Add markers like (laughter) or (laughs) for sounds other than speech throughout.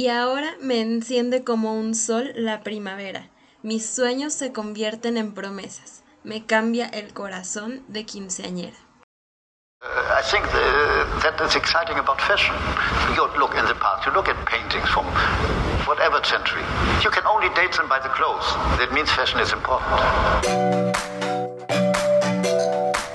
Y ahora me enciende como un sol la primavera. Mis sueños se convierten en promesas. Me cambia el corazón de quinceañera. Uh, I think the, that is exciting about fashion. You look in the past, you look at paintings from whatever century. You can only date them by the clothes. That means fashion is important.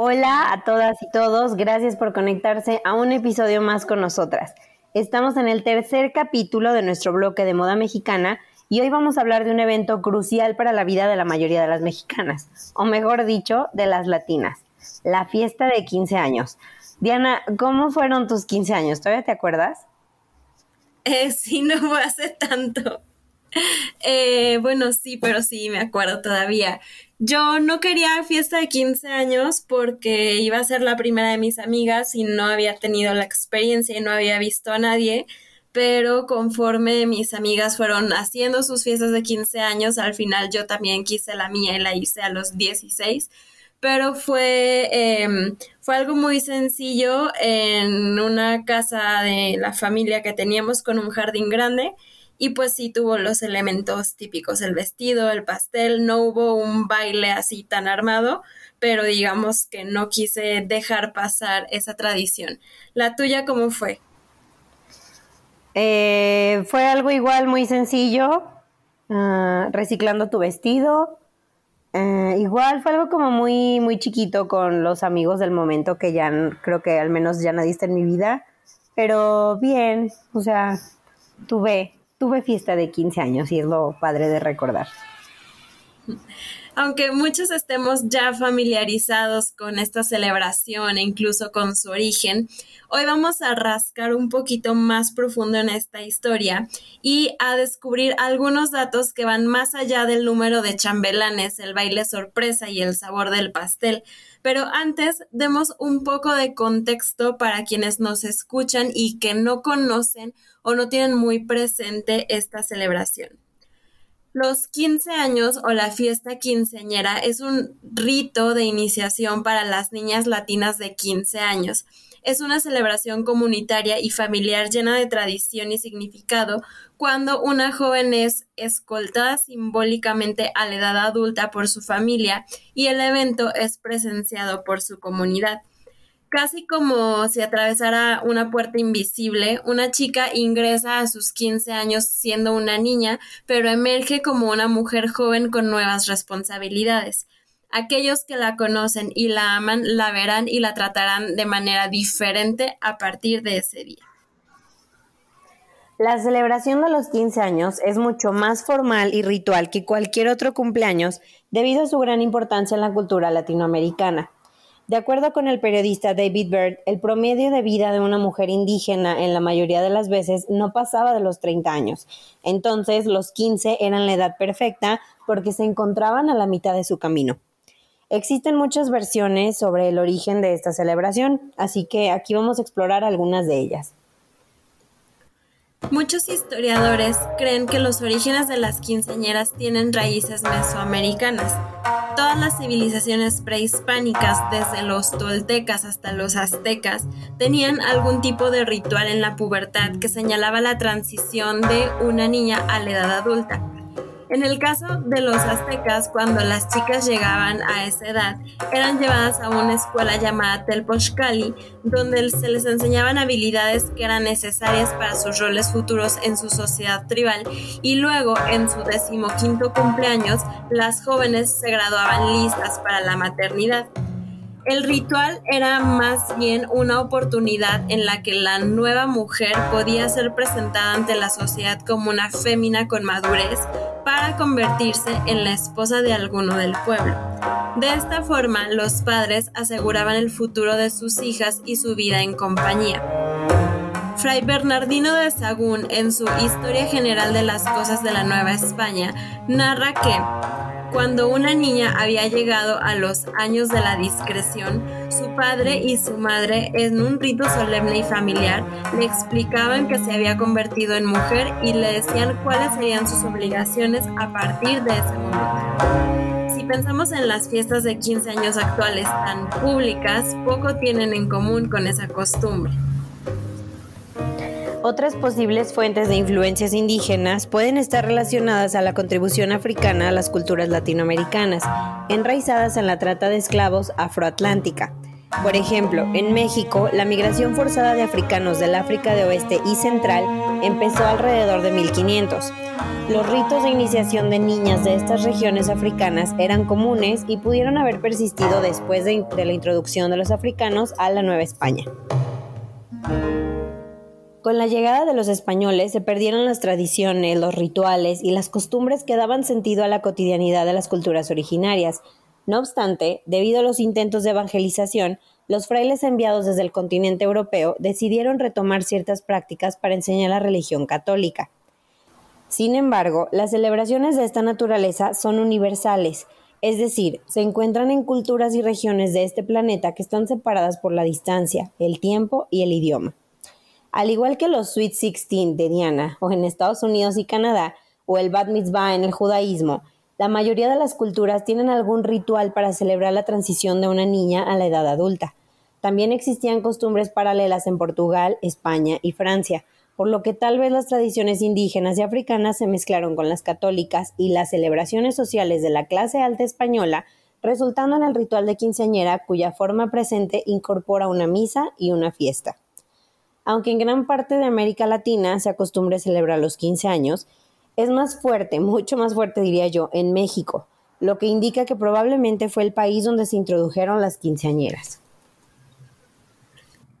Hola a todas y todos, gracias por conectarse a un episodio más con nosotras. Estamos en el tercer capítulo de nuestro bloque de moda mexicana y hoy vamos a hablar de un evento crucial para la vida de la mayoría de las mexicanas, o mejor dicho, de las latinas, la fiesta de 15 años. Diana, ¿cómo fueron tus 15 años? ¿Todavía te acuerdas? Eh, sí, no hace tanto. Eh, bueno, sí, pero sí, me acuerdo todavía. Yo no quería fiesta de 15 años porque iba a ser la primera de mis amigas y no había tenido la experiencia y no había visto a nadie, pero conforme mis amigas fueron haciendo sus fiestas de 15 años, al final yo también quise la mía y la hice a los 16 pero fue, em, fue algo muy sencillo en una casa de la familia que teníamos con un jardín grande y pues sí tuvo los elementos típicos, el vestido, el pastel, no hubo un baile así tan armado, pero digamos que no quise dejar pasar esa tradición. ¿La tuya cómo fue? Eh, fue algo igual muy sencillo, ah, reciclando tu vestido. Eh, igual fue algo como muy, muy chiquito con los amigos del momento que ya creo que al menos ya nadie está en mi vida, pero bien, o sea, tuve tuve fiesta de 15 años y es lo padre de recordar. (laughs) Aunque muchos estemos ya familiarizados con esta celebración e incluso con su origen, hoy vamos a rascar un poquito más profundo en esta historia y a descubrir algunos datos que van más allá del número de chambelanes, el baile sorpresa y el sabor del pastel. Pero antes, demos un poco de contexto para quienes nos escuchan y que no conocen o no tienen muy presente esta celebración. Los 15 años o la fiesta quinceañera es un rito de iniciación para las niñas latinas de 15 años. Es una celebración comunitaria y familiar llena de tradición y significado cuando una joven es escoltada simbólicamente a la edad adulta por su familia y el evento es presenciado por su comunidad. Casi como si atravesara una puerta invisible, una chica ingresa a sus 15 años siendo una niña, pero emerge como una mujer joven con nuevas responsabilidades. Aquellos que la conocen y la aman la verán y la tratarán de manera diferente a partir de ese día. La celebración de los 15 años es mucho más formal y ritual que cualquier otro cumpleaños debido a su gran importancia en la cultura latinoamericana. De acuerdo con el periodista David Bird, el promedio de vida de una mujer indígena en la mayoría de las veces no pasaba de los 30 años. Entonces, los 15 eran la edad perfecta porque se encontraban a la mitad de su camino. Existen muchas versiones sobre el origen de esta celebración, así que aquí vamos a explorar algunas de ellas. Muchos historiadores creen que los orígenes de las quinceañeras tienen raíces mesoamericanas. Todas las civilizaciones prehispánicas, desde los toltecas hasta los aztecas, tenían algún tipo de ritual en la pubertad que señalaba la transición de una niña a la edad adulta. En el caso de los aztecas, cuando las chicas llegaban a esa edad, eran llevadas a una escuela llamada Telpochcali, donde se les enseñaban habilidades que eran necesarias para sus roles futuros en su sociedad tribal y luego, en su decimoquinto cumpleaños, las jóvenes se graduaban listas para la maternidad. El ritual era más bien una oportunidad en la que la nueva mujer podía ser presentada ante la sociedad como una fémina con madurez para convertirse en la esposa de alguno del pueblo. De esta forma, los padres aseguraban el futuro de sus hijas y su vida en compañía. Fray Bernardino de Sagún, en su Historia General de las Cosas de la Nueva España, narra que cuando una niña había llegado a los años de la discreción, su padre y su madre, en un rito solemne y familiar, le explicaban que se había convertido en mujer y le decían cuáles serían sus obligaciones a partir de ese momento. Si pensamos en las fiestas de 15 años actuales tan públicas, poco tienen en común con esa costumbre. Otras posibles fuentes de influencias indígenas pueden estar relacionadas a la contribución africana a las culturas latinoamericanas, enraizadas en la trata de esclavos afroatlántica. Por ejemplo, en México, la migración forzada de africanos del África de Oeste y Central empezó alrededor de 1500. Los ritos de iniciación de niñas de estas regiones africanas eran comunes y pudieron haber persistido después de, de la introducción de los africanos a la Nueva España. Con la llegada de los españoles se perdieron las tradiciones, los rituales y las costumbres que daban sentido a la cotidianidad de las culturas originarias. No obstante, debido a los intentos de evangelización, los frailes enviados desde el continente europeo decidieron retomar ciertas prácticas para enseñar la religión católica. Sin embargo, las celebraciones de esta naturaleza son universales, es decir, se encuentran en culturas y regiones de este planeta que están separadas por la distancia, el tiempo y el idioma. Al igual que los Sweet Sixteen de Diana, o en Estados Unidos y Canadá, o el Bat Mitzvah en el judaísmo, la mayoría de las culturas tienen algún ritual para celebrar la transición de una niña a la edad adulta. También existían costumbres paralelas en Portugal, España y Francia, por lo que tal vez las tradiciones indígenas y africanas se mezclaron con las católicas y las celebraciones sociales de la clase alta española, resultando en el ritual de quinceañera cuya forma presente incorpora una misa y una fiesta. Aunque en gran parte de América Latina se acostumbra a celebrar los 15 años, es más fuerte, (laughs) mucho más fuerte diría yo, en México, lo que indica que probablemente fue el país donde se introdujeron las quinceañeras.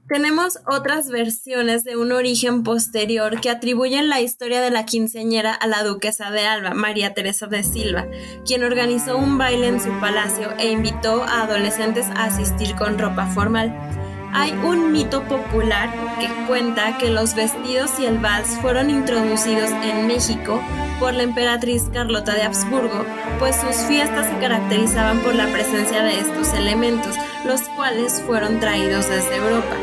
Tenemos otras versiones de un origen posterior que atribuyen la historia de la quinceañera a la duquesa de Alba, María Teresa de Silva, quien organizó un baile en su palacio e invitó a adolescentes a asistir con ropa formal. Hay un mito popular que cuenta que los vestidos y el vals fueron introducidos en México por la emperatriz Carlota de Habsburgo, pues sus fiestas se caracterizaban por la presencia de estos elementos, los cuales fueron traídos desde Europa.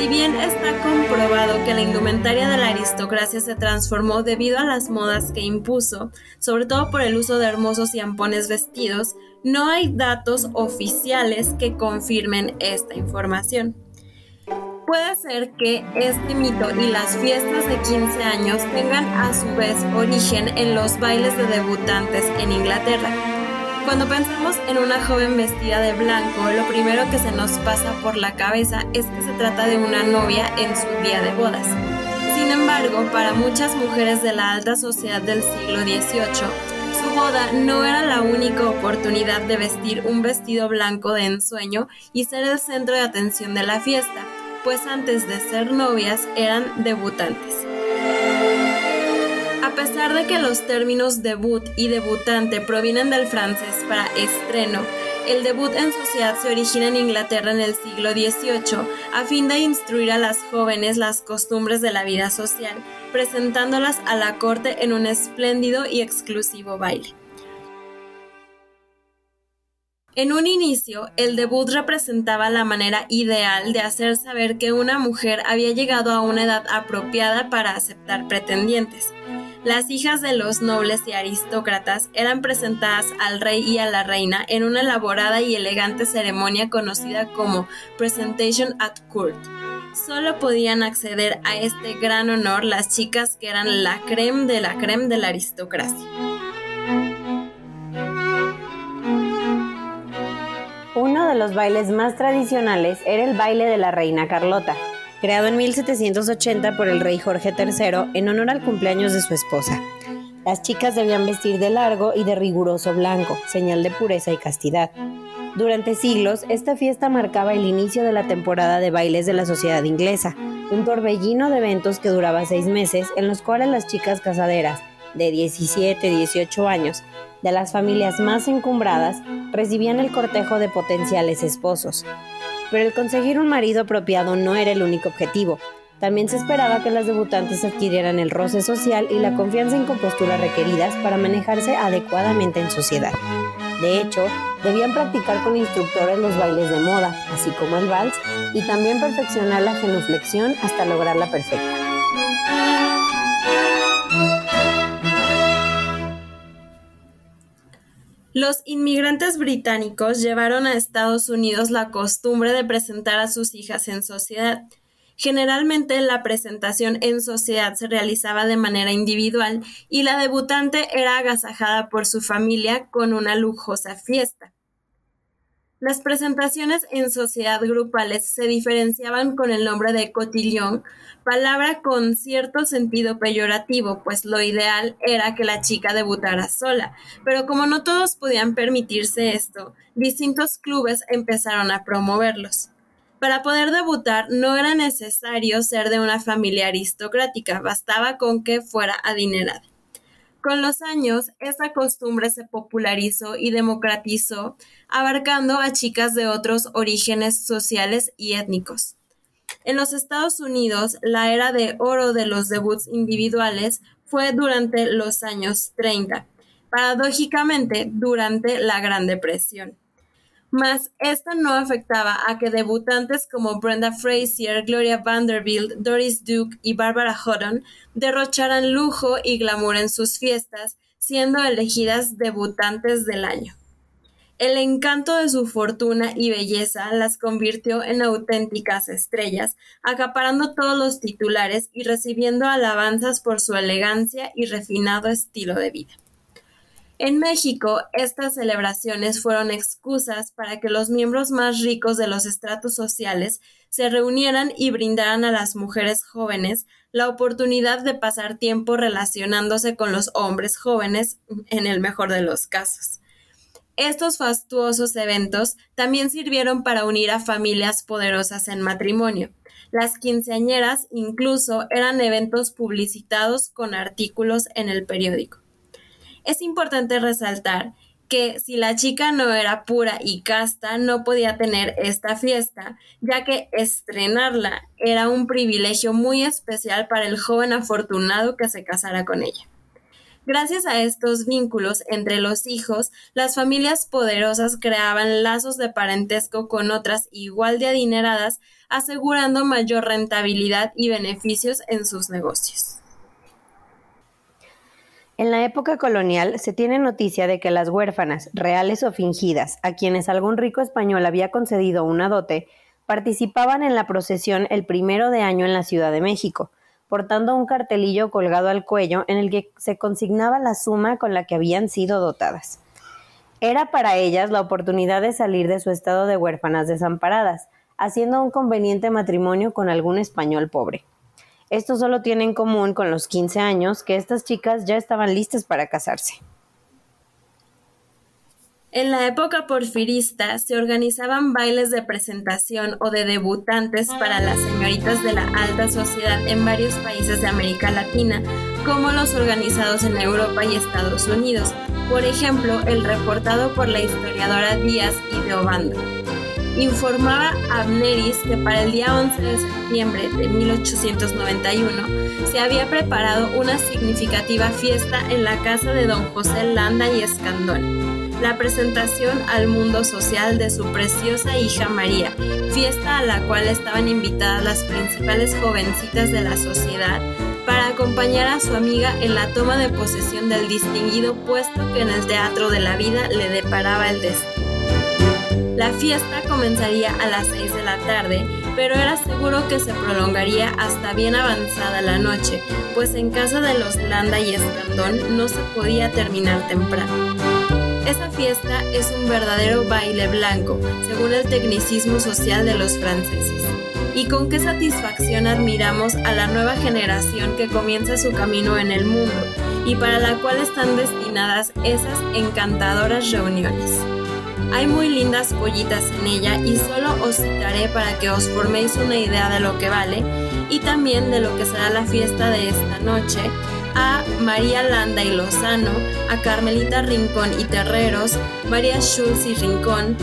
Si bien está comprobado que la indumentaria de la aristocracia se transformó debido a las modas que impuso, sobre todo por el uso de hermosos y ampones vestidos, no hay datos oficiales que confirmen esta información. Puede ser que este mito y las fiestas de 15 años tengan a su vez origen en los bailes de debutantes en Inglaterra. Cuando pensamos en una joven vestida de blanco, lo primero que se nos pasa por la cabeza es que se trata de una novia en su día de bodas. Sin embargo, para muchas mujeres de la alta sociedad del siglo XVIII, su boda no era la única oportunidad de vestir un vestido blanco de ensueño y ser el centro de atención de la fiesta, pues antes de ser novias eran debutantes. A pesar de que los términos debut y debutante provienen del francés para estreno, el debut en sociedad se origina en Inglaterra en el siglo XVIII a fin de instruir a las jóvenes las costumbres de la vida social, presentándolas a la corte en un espléndido y exclusivo baile. En un inicio, el debut representaba la manera ideal de hacer saber que una mujer había llegado a una edad apropiada para aceptar pretendientes. Las hijas de los nobles y aristócratas eran presentadas al rey y a la reina en una elaborada y elegante ceremonia conocida como Presentation at Court. Solo podían acceder a este gran honor las chicas que eran la creme de la creme de la aristocracia. Uno de los bailes más tradicionales era el baile de la reina Carlota, creado en 1780 por el rey Jorge III en honor al cumpleaños de su esposa. Las chicas debían vestir de largo y de riguroso blanco, señal de pureza y castidad. Durante siglos, esta fiesta marcaba el inicio de la temporada de bailes de la sociedad inglesa, un torbellino de eventos que duraba seis meses en los cuales las chicas casaderas, de 17, 18 años, de las familias más encumbradas, recibían el cortejo de potenciales esposos. Pero el conseguir un marido apropiado no era el único objetivo. También se esperaba que las debutantes adquirieran el roce social y la confianza en compostura requeridas para manejarse adecuadamente en sociedad. De hecho, debían practicar con instructores los bailes de moda, así como el vals, y también perfeccionar la genuflexión hasta lograrla perfecta. Los inmigrantes británicos llevaron a Estados Unidos la costumbre de presentar a sus hijas en sociedad. Generalmente la presentación en sociedad se realizaba de manera individual y la debutante era agasajada por su familia con una lujosa fiesta. Las presentaciones en sociedad grupales se diferenciaban con el nombre de cotillón, palabra con cierto sentido peyorativo, pues lo ideal era que la chica debutara sola, pero como no todos podían permitirse esto, distintos clubes empezaron a promoverlos. Para poder debutar no era necesario ser de una familia aristocrática, bastaba con que fuera adinerada. Con los años, esta costumbre se popularizó y democratizó, abarcando a chicas de otros orígenes sociales y étnicos. En los Estados Unidos, la era de oro de los debuts individuales fue durante los años 30, paradójicamente durante la Gran Depresión. Mas esta no afectaba a que debutantes como Brenda Frazier, Gloria Vanderbilt, Doris Duke y Barbara Hutton derrocharan lujo y glamour en sus fiestas, siendo elegidas debutantes del año. El encanto de su fortuna y belleza las convirtió en auténticas estrellas, acaparando todos los titulares y recibiendo alabanzas por su elegancia y refinado estilo de vida. En México, estas celebraciones fueron excusas para que los miembros más ricos de los estratos sociales se reunieran y brindaran a las mujeres jóvenes la oportunidad de pasar tiempo relacionándose con los hombres jóvenes, en el mejor de los casos. Estos fastuosos eventos también sirvieron para unir a familias poderosas en matrimonio. Las quinceañeras incluso eran eventos publicitados con artículos en el periódico. Es importante resaltar que si la chica no era pura y casta, no podía tener esta fiesta, ya que estrenarla era un privilegio muy especial para el joven afortunado que se casara con ella. Gracias a estos vínculos entre los hijos, las familias poderosas creaban lazos de parentesco con otras igual de adineradas, asegurando mayor rentabilidad y beneficios en sus negocios. En la época colonial se tiene noticia de que las huérfanas, reales o fingidas, a quienes algún rico español había concedido una dote, participaban en la procesión el primero de año en la Ciudad de México, portando un cartelillo colgado al cuello en el que se consignaba la suma con la que habían sido dotadas. Era para ellas la oportunidad de salir de su estado de huérfanas desamparadas, haciendo un conveniente matrimonio con algún español pobre. Esto solo tiene en común con los 15 años que estas chicas ya estaban listas para casarse. En la época porfirista se organizaban bailes de presentación o de debutantes para las señoritas de la alta sociedad en varios países de América Latina, como los organizados en Europa y Estados Unidos, por ejemplo, el reportado por la historiadora Díaz y de Obando informaba Abneris que para el día 11 de septiembre de 1891 se había preparado una significativa fiesta en la casa de don José Landa y Escandón, la presentación al mundo social de su preciosa hija María, fiesta a la cual estaban invitadas las principales jovencitas de la sociedad para acompañar a su amiga en la toma de posesión del distinguido puesto que en el teatro de la vida le deparaba el destino. La fiesta comenzaría a las 6 de la tarde, pero era seguro que se prolongaría hasta bien avanzada la noche, pues en casa de los Landa y Escandón no se podía terminar temprano. Esa fiesta es un verdadero baile blanco, según el tecnicismo social de los franceses. Y con qué satisfacción admiramos a la nueva generación que comienza su camino en el mundo y para la cual están destinadas esas encantadoras reuniones. Hay muy lindas pollitas en ella y solo os citaré para que os forméis una idea de lo que vale y también de lo que será la fiesta de esta noche a María Landa y Lozano, a Carmelita Rincón y Terreros, María Schulz y Rincón,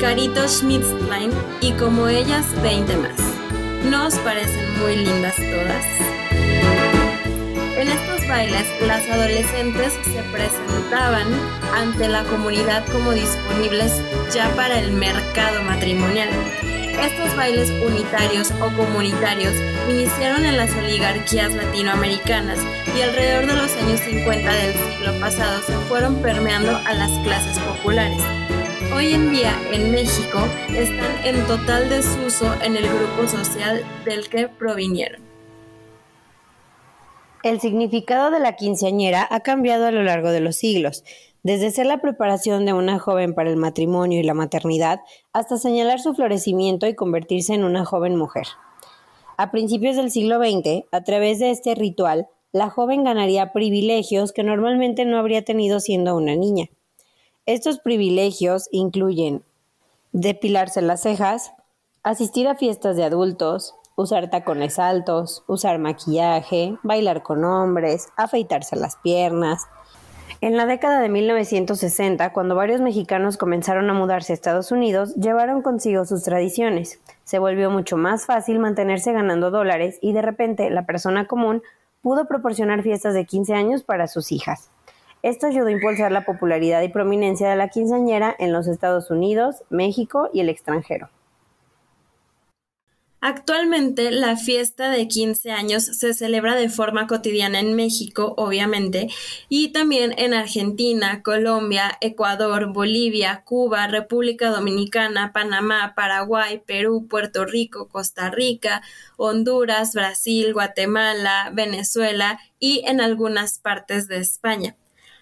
Carito Schmitzlein y como ellas 20 más. ¿Nos parecen muy lindas todas? En estos bailes, las adolescentes se presentaban ante la comunidad como disponibles ya para el mercado matrimonial. Estos bailes unitarios o comunitarios iniciaron en las oligarquías latinoamericanas y alrededor de los años 50 del siglo pasado se fueron permeando a las clases populares. Hoy en día en México están en total desuso en el grupo social del que provinieron. El significado de la quinceañera ha cambiado a lo largo de los siglos desde ser la preparación de una joven para el matrimonio y la maternidad hasta señalar su florecimiento y convertirse en una joven mujer. A principios del siglo XX, a través de este ritual, la joven ganaría privilegios que normalmente no habría tenido siendo una niña. Estos privilegios incluyen depilarse las cejas, asistir a fiestas de adultos, usar tacones altos, usar maquillaje, bailar con hombres, afeitarse las piernas, en la década de 1960, cuando varios mexicanos comenzaron a mudarse a Estados Unidos, llevaron consigo sus tradiciones. Se volvió mucho más fácil mantenerse ganando dólares y de repente la persona común pudo proporcionar fiestas de 15 años para sus hijas. Esto ayudó a impulsar la popularidad y prominencia de la quinceañera en los Estados Unidos, México y el extranjero. Actualmente la fiesta de 15 años se celebra de forma cotidiana en México, obviamente, y también en Argentina, Colombia, Ecuador, Bolivia, Cuba, República Dominicana, Panamá, Paraguay, Perú, Puerto Rico, Costa Rica, Honduras, Brasil, Guatemala, Venezuela y en algunas partes de España.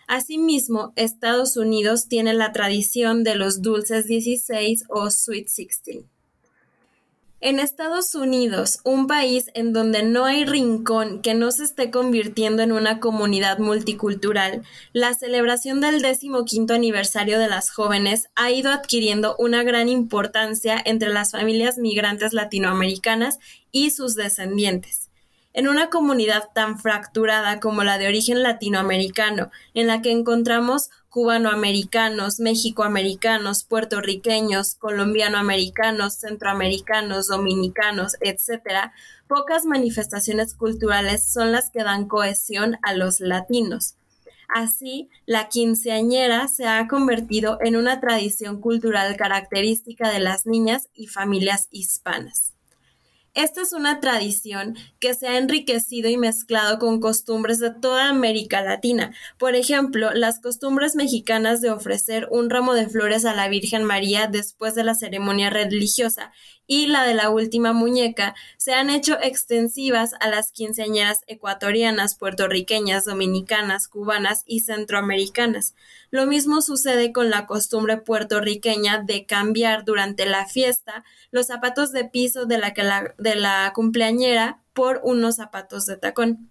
Asimismo, Estados Unidos tiene la tradición de los dulces 16 o Sweet 16. En Estados Unidos, un país en donde no hay rincón que no se esté convirtiendo en una comunidad multicultural, la celebración del decimoquinto aniversario de las jóvenes ha ido adquiriendo una gran importancia entre las familias migrantes latinoamericanas y sus descendientes. En una comunidad tan fracturada como la de origen latinoamericano, en la que encontramos cubanoamericanos, mexicoamericanos, puertorriqueños, colombianoamericanos, centroamericanos, dominicanos, etc., pocas manifestaciones culturales son las que dan cohesión a los latinos. Así, la quinceañera se ha convertido en una tradición cultural característica de las niñas y familias hispanas. Esta es una tradición que se ha enriquecido y mezclado con costumbres de toda América Latina. Por ejemplo, las costumbres mexicanas de ofrecer un ramo de flores a la Virgen María después de la ceremonia religiosa y la de la última muñeca se han hecho extensivas a las quinceañeras ecuatorianas, puertorriqueñas, dominicanas, cubanas y centroamericanas. Lo mismo sucede con la costumbre puertorriqueña de cambiar durante la fiesta los zapatos de piso de la, cumpleañera por unos zapatos de tacón.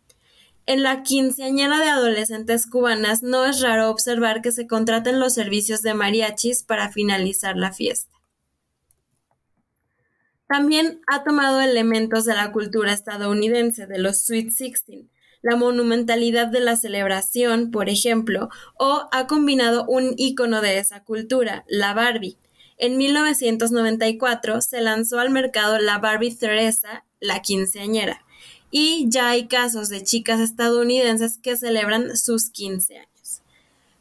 En la quinceañera de adolescentes cubanas no es raro observar que se contraten los servicios de mariachis para finalizar la fiesta. También ha tomado elementos de la cultura estadounidense, de los Sweet Sixteen, la monumentalidad de la celebración, por ejemplo, o ha combinado un icono de esa cultura, la Barbie. En 1994 se lanzó al mercado la Barbie Teresa, la quinceañera, y ya hay casos de chicas estadounidenses que celebran sus 15 años.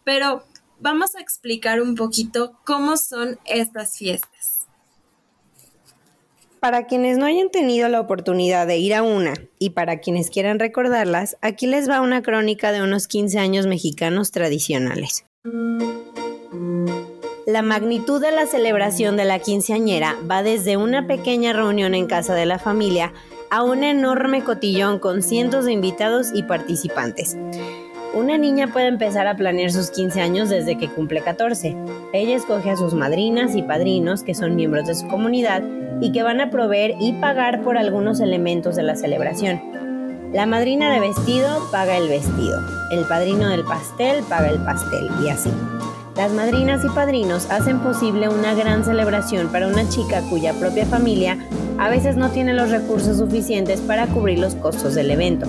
Pero vamos a explicar un poquito cómo son estas fiestas. Para quienes no hayan tenido la oportunidad de ir a una y para quienes quieran recordarlas, aquí les va una crónica de unos 15 años mexicanos tradicionales. La magnitud de la celebración de la quinceañera va desde una pequeña reunión en casa de la familia a un enorme cotillón con cientos de invitados y participantes. Una niña puede empezar a planear sus 15 años desde que cumple 14. Ella escoge a sus madrinas y padrinos, que son miembros de su comunidad, y que van a proveer y pagar por algunos elementos de la celebración. La madrina de vestido paga el vestido, el padrino del pastel paga el pastel, y así. Las madrinas y padrinos hacen posible una gran celebración para una chica cuya propia familia a veces no tiene los recursos suficientes para cubrir los costos del evento.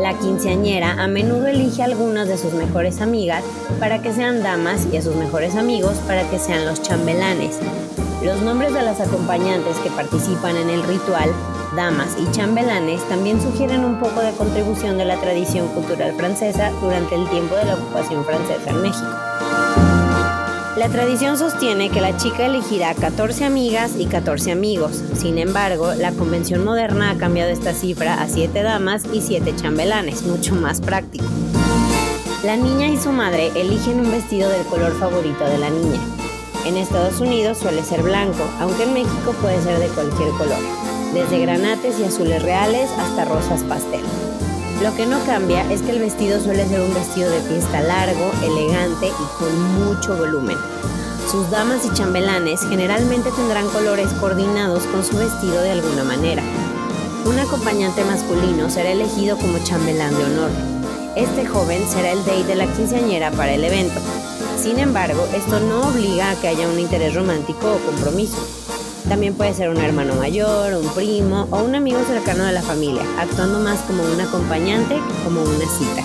La quinceañera a menudo elige a algunas de sus mejores amigas para que sean damas y a sus mejores amigos para que sean los chambelanes. Los nombres de las acompañantes que participan en el ritual, damas y chambelanes, también sugieren un poco de contribución de la tradición cultural francesa durante el tiempo de la ocupación francesa en México. La tradición sostiene que la chica elegirá 14 amigas y 14 amigos. Sin embargo, la convención moderna ha cambiado esta cifra a 7 damas y 7 chambelanes, mucho más práctico. La niña y su madre eligen un vestido del color favorito de la niña. En Estados Unidos suele ser blanco, aunque en México puede ser de cualquier color, desde granates y azules reales hasta rosas pastel. Lo que no cambia es que el vestido suele ser un vestido de fiesta largo, elegante y con mucho volumen. Sus damas y chambelanes generalmente tendrán colores coordinados con su vestido de alguna manera. Un acompañante masculino será elegido como chambelán de honor. Este joven será el date de la quinceañera para el evento, sin embargo, esto no obliga a que haya un interés romántico o compromiso. También puede ser un hermano mayor, un primo o un amigo cercano de la familia, actuando más como un acompañante que como una cita.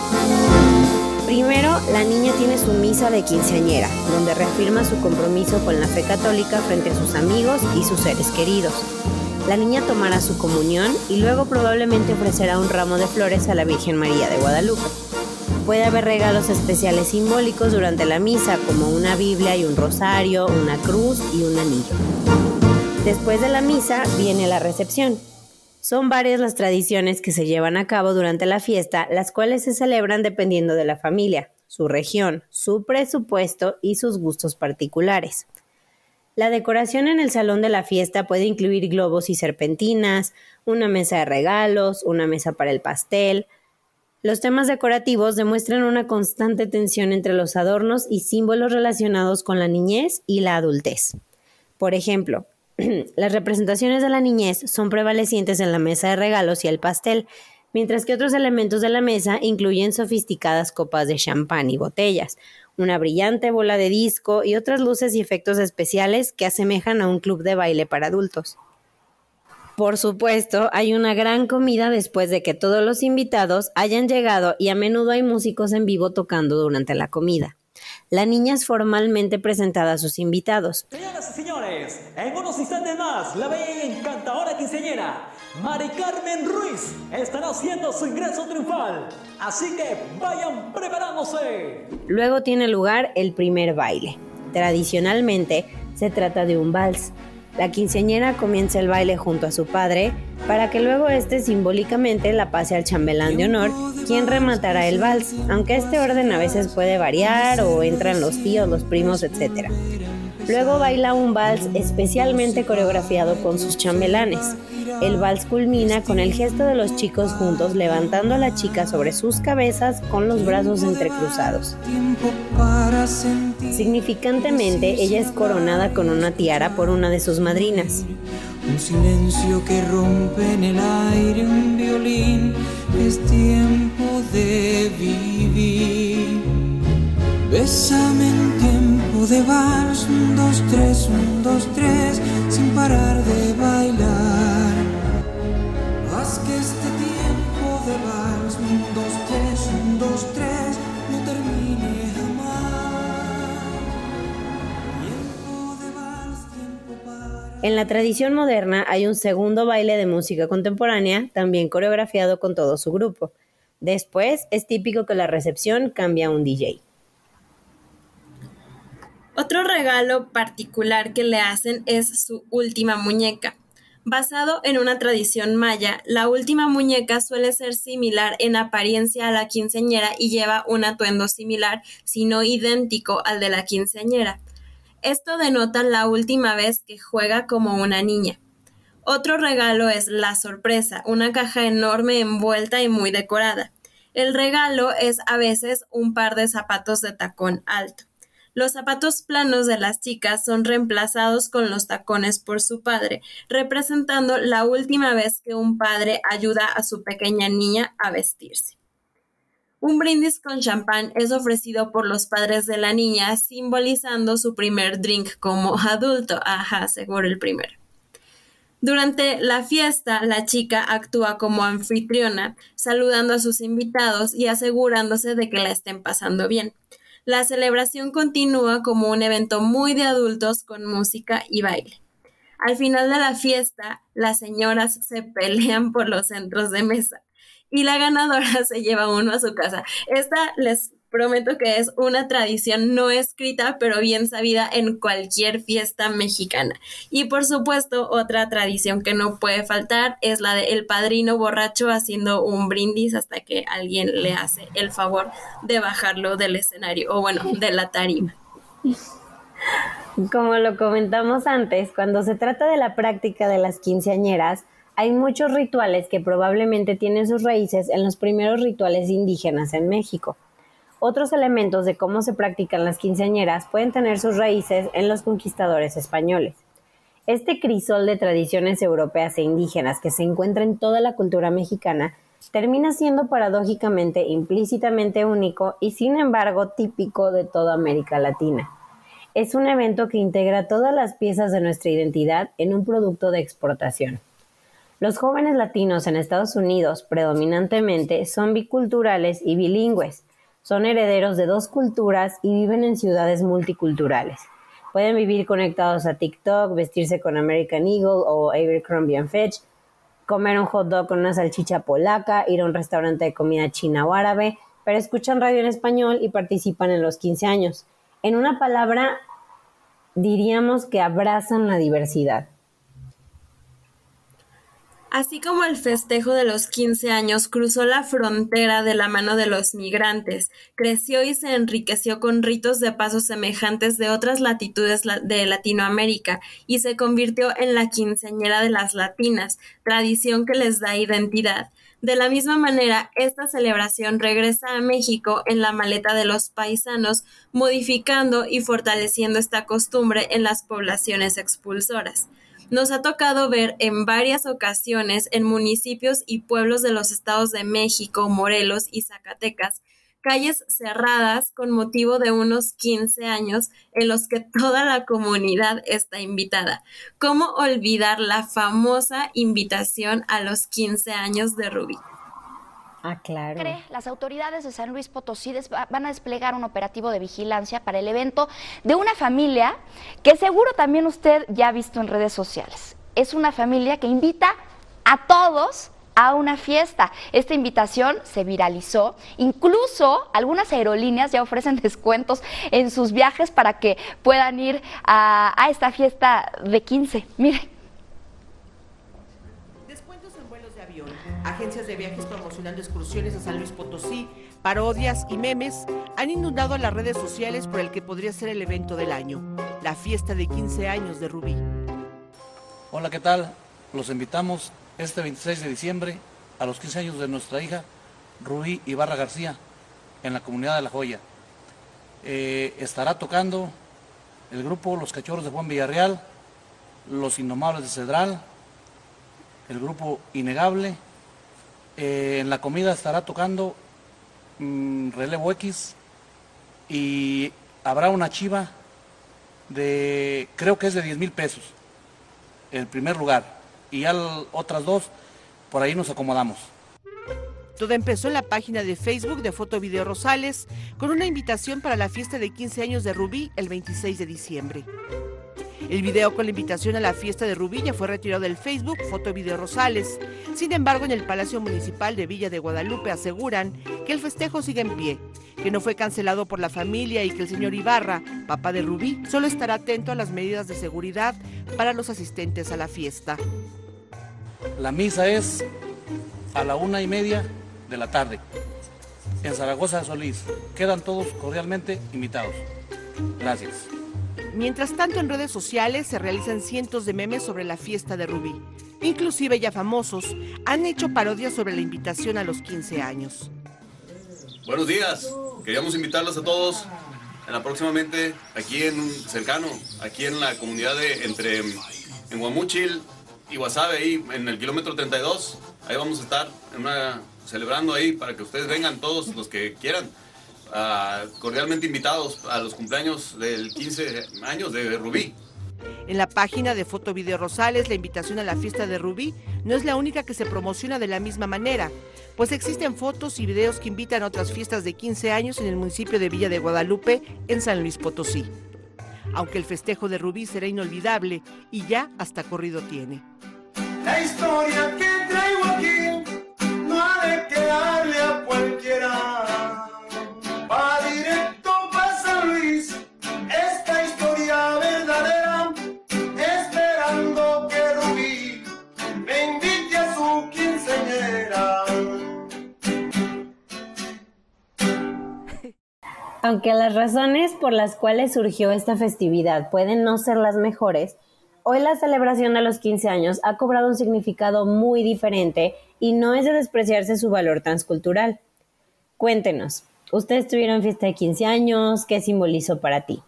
Primero, la niña tiene su misa de quinceañera, donde reafirma su compromiso con la fe católica frente a sus amigos y sus seres queridos. La niña tomará su comunión y luego probablemente ofrecerá un ramo de flores a la Virgen María de Guadalupe puede haber regalos especiales simbólicos durante la misa, como una Biblia y un rosario, una cruz y un anillo. Después de la misa viene la recepción. Son varias las tradiciones que se llevan a cabo durante la fiesta, las cuales se celebran dependiendo de la familia, su región, su presupuesto y sus gustos particulares. La decoración en el salón de la fiesta puede incluir globos y serpentinas, una mesa de regalos, una mesa para el pastel, los temas decorativos demuestran una constante tensión entre los adornos y símbolos relacionados con la niñez y la adultez. Por ejemplo, (clears throat) las representaciones de la niñez son prevalecientes en la mesa de regalos y el pastel, mientras que otros elementos de la mesa incluyen sofisticadas copas de champán y botellas, una brillante bola de disco y otras luces y efectos especiales que asemejan a un club de baile para adultos. Por supuesto, hay una gran comida después de que todos los invitados hayan llegado y a menudo hay músicos en vivo tocando durante la comida. La niña es formalmente presentada a sus invitados. Señoras y señores, en unos instantes más, la bella encantadora quinceañera, Mari Carmen Ruiz, estará haciendo su ingreso triunfal. Así que vayan preparándose. Luego tiene lugar el primer baile. Tradicionalmente, se trata de un vals la quinceañera comienza el baile junto a su padre para que luego este simbólicamente la pase al chambelán de honor, quien rematará el vals, aunque este orden a veces puede variar o entran los tíos, los primos, etc. Luego baila un vals especialmente coreografiado con sus chambelanes. El vals culmina con el gesto de los chicos juntos levantando a la chica sobre sus cabezas con los brazos entrecruzados. Significantemente, ella es coronada con una tiara por una de sus madrinas. Un silencio que rompe en el aire un violín, es tiempo de vivir. Bésame en la tradición moderna hay un segundo baile de música contemporánea, también coreografiado con todo su grupo. Después es típico que la recepción cambie a un DJ. Otro regalo particular que le hacen es su última muñeca. Basado en una tradición maya, la última muñeca suele ser similar en apariencia a la quinceañera y lleva un atuendo similar, si no idéntico al de la quinceañera. Esto denota la última vez que juega como una niña. Otro regalo es la sorpresa, una caja enorme envuelta y muy decorada. El regalo es a veces un par de zapatos de tacón alto. Los zapatos planos de las chicas son reemplazados con los tacones por su padre, representando la última vez que un padre ayuda a su pequeña niña a vestirse. Un brindis con champán es ofrecido por los padres de la niña, simbolizando su primer drink como adulto. Ajá, seguro el primero. Durante la fiesta, la chica actúa como anfitriona, saludando a sus invitados y asegurándose de que la estén pasando bien. La celebración continúa como un evento muy de adultos con música y baile. Al final de la fiesta, las señoras se pelean por los centros de mesa y la ganadora (laughs) se lleva uno a su casa. Esta les prometo que es una tradición no escrita, pero bien sabida en cualquier fiesta mexicana. Y por supuesto, otra tradición que no puede faltar es la de el padrino borracho haciendo un brindis hasta que alguien le hace el favor de bajarlo del escenario o bueno, de la tarima. Como lo comentamos antes, cuando se trata de la práctica de las quinceañeras, hay muchos rituales que probablemente tienen sus raíces en los primeros rituales indígenas en México. Otros elementos de cómo se practican las quinceañeras pueden tener sus raíces en los conquistadores españoles. Este crisol de tradiciones europeas e indígenas que se encuentra en toda la cultura mexicana termina siendo paradójicamente implícitamente único y sin embargo típico de toda América Latina. Es un evento que integra todas las piezas de nuestra identidad en un producto de exportación. Los jóvenes latinos en Estados Unidos predominantemente son biculturales y bilingües, son herederos de dos culturas y viven en ciudades multiculturales. Pueden vivir conectados a TikTok, vestirse con American Eagle o Abercrombie Fitch, comer un hot dog con una salchicha polaca, ir a un restaurante de comida china o árabe, pero escuchan radio en español y participan en los 15 años. En una palabra, diríamos que abrazan la diversidad. Así como el festejo de los 15 años cruzó la frontera de la mano de los migrantes, creció y se enriqueció con ritos de paso semejantes de otras latitudes de Latinoamérica y se convirtió en la quinceañera de las latinas, tradición que les da identidad. De la misma manera, esta celebración regresa a México en la maleta de los paisanos, modificando y fortaleciendo esta costumbre en las poblaciones expulsoras nos ha tocado ver en varias ocasiones en municipios y pueblos de los estados de México, Morelos y Zacatecas, calles cerradas con motivo de unos 15 años en los que (laughs) toda la comunidad está invitada. ¿Cómo olvidar la famosa invitación a los 15 años de Rubí? Ah, claro. Las autoridades de San Luis Potosí van a desplegar un operativo de vigilancia para el evento de una familia que seguro también usted ya ha visto en redes sociales. Es una familia que invita a todos a una fiesta. Esta invitación se viralizó. Incluso algunas aerolíneas ya ofrecen (laughs) descuentos en sus viajes para que puedan ir a, esta fiesta de 15. Miren. Agencias de viajes promocionando excursiones a San Luis Potosí, parodias y memes han inundado las redes sociales por el que podría ser el evento del año, la fiesta de 15 años de Rubí. Hola, ¿qué tal? Los invitamos este 26 de diciembre a los 15 años de nuestra hija Rubí Ibarra García en la comunidad de La Joya. Eh, estará tocando el grupo Los Cachorros de Juan Villarreal, Los Innomables de Cedral, el grupo Innegable, eh, en la comida estará tocando mm, Relevo X y habrá una chiva de, creo que es de 10 mil pesos, el primer lugar. Y ya otras dos, por ahí nos acomodamos. Todo empezó en la página de Facebook de Foto Video Rosales con una invitación para la fiesta de 15 años de Rubí el 26 de diciembre. El video con la invitación a la fiesta de Rubilla fue retirado del Facebook Foto Video Rosales. Sin embargo, en el Palacio Municipal de Villa de Guadalupe aseguran que el festejo sigue en pie, que no fue cancelado por la familia y que el señor Ibarra, papá de Rubí, solo estará atento a las medidas de seguridad para los asistentes a la fiesta. La misa es a la una y media de la tarde en Zaragoza Solís. Quedan todos cordialmente invitados. Gracias. Mientras tanto, en redes sociales se realizan cientos de memes sobre la fiesta de Rubí. Inclusive ya famosos han hecho parodias sobre la invitación a los 15 años. Buenos días. Queríamos invitarlos a todos en próximamente aquí en un cercano, aquí en la comunidad de entre en Guamuchil y Guasave, ahí en el kilómetro 32. Ahí vamos a estar celebrando ahí para que ustedes vengan todos los que quieran cordialmente invitados a los cumpleaños del 15 años de Rubí. En la página de Foto Video Rosales, la invitación a la fiesta de Rubí no es la única que se promociona de la misma manera, pues existen fotos y videos que invitan a otras fiestas de 15 años en el municipio de Villa de Guadalupe, en San Luis Potosí. aunque el festejo de Rubí será inolvidable y ya hasta corrido tiene. La historia que Aunque las razones por las cuales surgió esta festividad pueden no ser las mejores, hoy la celebración de los 15 años ha cobrado un significado muy diferente y no es de despreciarse su valor transcultural. Cuéntenos, ¿ustedes tuvieron fiesta de 15 años? ¿Qué simbolizó para ti?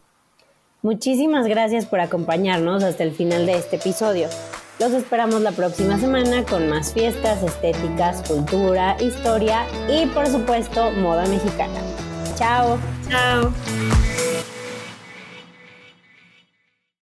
Muchísimas gracias por acompañarnos hasta el final de este episodio. Los esperamos la próxima semana con más fiestas, estéticas, cultura, historia y por supuesto moda mexicana. Tchau. Tchau.